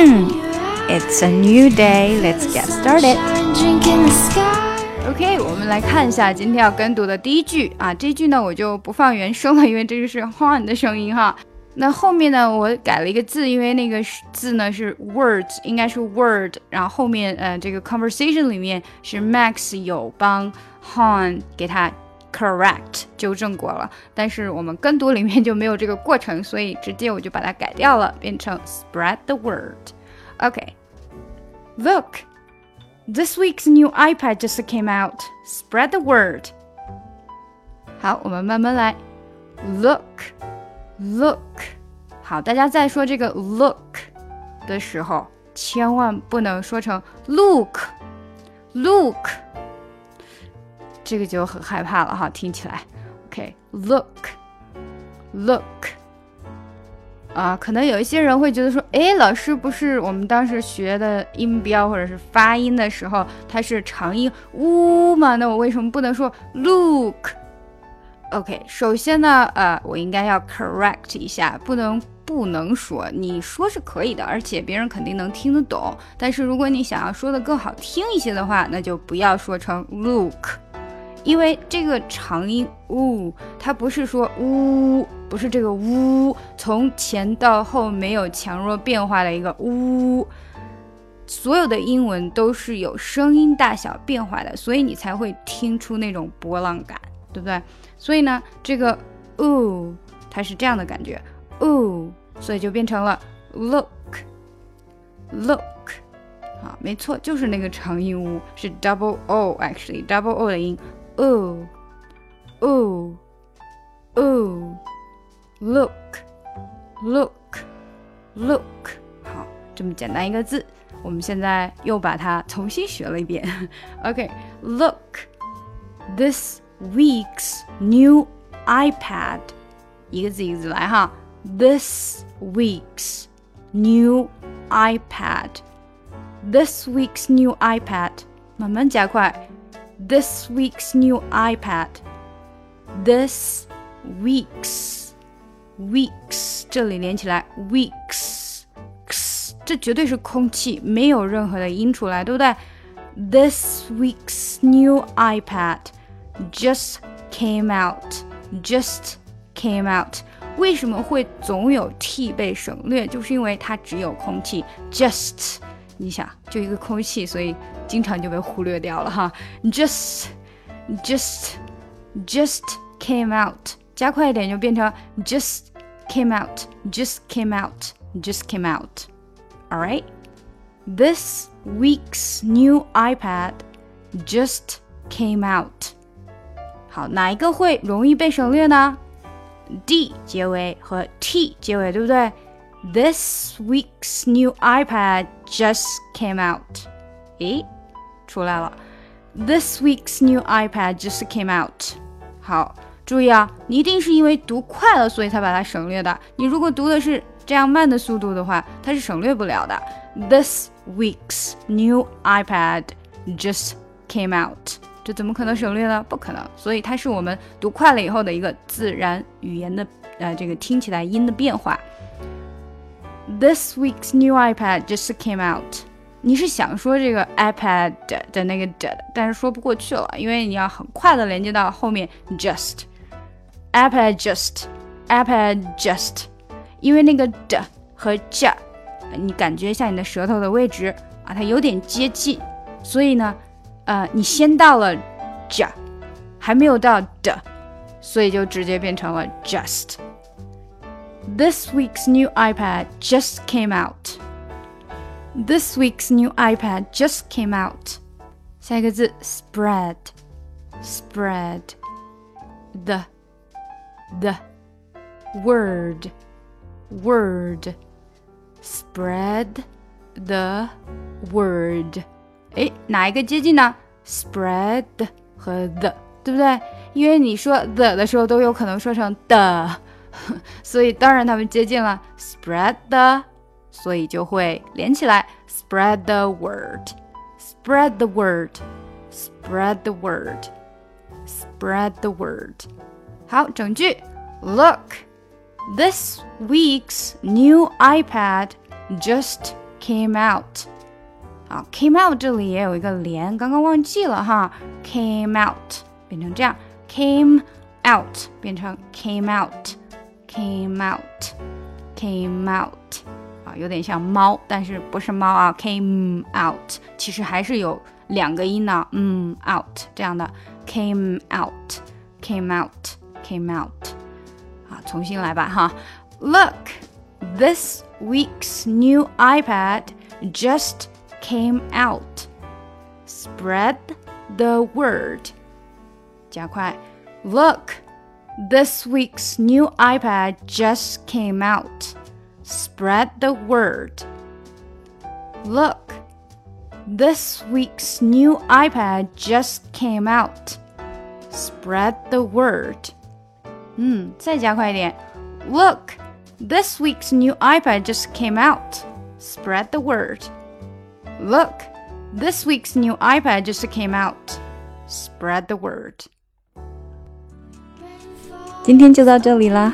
It's a new day. Let's get started. OK，我们来看一下今天要跟读的第一句啊。这句呢，我就不放原声了，因为这个是 Han 的声音哈。那后面呢，我改了一个字，因为那个字呢是 words，应该是 word，然后后面呃这个 conversation 里面是 Max 有帮 Han 给他 correct 纠正过了，但是我们跟读里面就没有这个过程，所以直接我就把它改掉了，变成 spread the word。OK，look。This week's new iPad just came out. Spread the word. 好，我们慢慢来。Look, look. 好，大家在说这个 look 的时候，千万不能说成 look, look。 这个就很害怕了哈，听起来。OK, look, look. 啊，可能有一些人会觉得说，哎，老师不是我们当时学的音标或者是发音的时候，它是长音呜嘛？那我为什么不能说 look？OK，首先呢，呃，我应该要 correct 一下，不能不能说，你说是可以的，而且别人肯定能听得懂。但是如果你想要说的更好听一些的话，那就不要说成 look。因为这个长音呜，它不是说呜，不是这个呜，从前到后没有强弱变化的一个呜，所有的英文都是有声音大小变化的，所以你才会听出那种波浪感，对不对？所以呢，这个呜，它是这样的感觉，呜，所以就变成了 look，look，啊，没错，就是那个长音呜，是 double o，actually double o 的音。ooh, ooh, ooh, look, look, look。好，这么简单一个字，我们现在又把它重新学了一遍。OK，look, this week's new iPad，一个字一个字来哈。This week's new iPad. This week's new iPad，慢慢加快。 this week's new iPad. This week's weeks 这里连起来 weeks，这绝对是空气，没有任何的音出来，对不对？This week's new iPad just came out. Just came out. 为什么会总有 t 被省略？就是因为它只有空气 just。你想，就一个空气，所以 经常就被忽略掉了哈。Just, just, just came out，加快一点就变成 just came out, just came out, just came out. All right. This week's new iPad just came out. 好，哪一个会容易被省略呢？d 结尾和 t 结尾，对不对？this week's new iPad just came out. 诶， 出来了。This week's new iPad just came out. 好，注意啊，你一定是因为读快了，所以才把它省略的。你如果读的是这样慢的速度的话，它是省略不了的。This week's new iPad just came out. 这怎么可能省略呢？不可能。所以它是我们读快了以后的一个自然语言的呃这个听起来音的变化。This week's new iPad just came out。你是想说这个 iPad 的那个的，但是说不过去了，因为你要很快的连接到后面 just。iPad just iPad just，因为那个的和 j，你感觉一下你的舌头的位置啊，它有点接近，所以呢，呃，你先到了 j，还没有到的，所以就直接变成了 just。This week's new iPad just came out. This week's new iPad just came out. 下一个字 spread spread the the word word spread the word 诶，哪一个接近呢？spread 和 the 对不对？因为你说 the 的时候都有可能说成的。所以当然它们接近了，spread the， 所以就会连起来，spread the word，spread the word，spread the word，spread the word。好，整句，Look，this week's new iPad just came out。好，came out 这里也有一个连，刚刚忘记了哈，came out 变成这样，came out 变成 came out，came out，came out， 啊，有点像猫，但是不是猫啊，came out 其实还是有两个音呢，嗯，out 这样的，came out，came out，came out，啊，重新来吧哈，Look，this week's new iPad just came out. Spread the word. 加快. Look, this week's new iPad just came out. Spread the word. Look, this week's new iPad just came out. Spread the word. 嗯，再加快一点. Look, this week's new iPad just came out. Spread the word. Look, this week's new iPad just came out. Spread the word. 今天就到这里啦！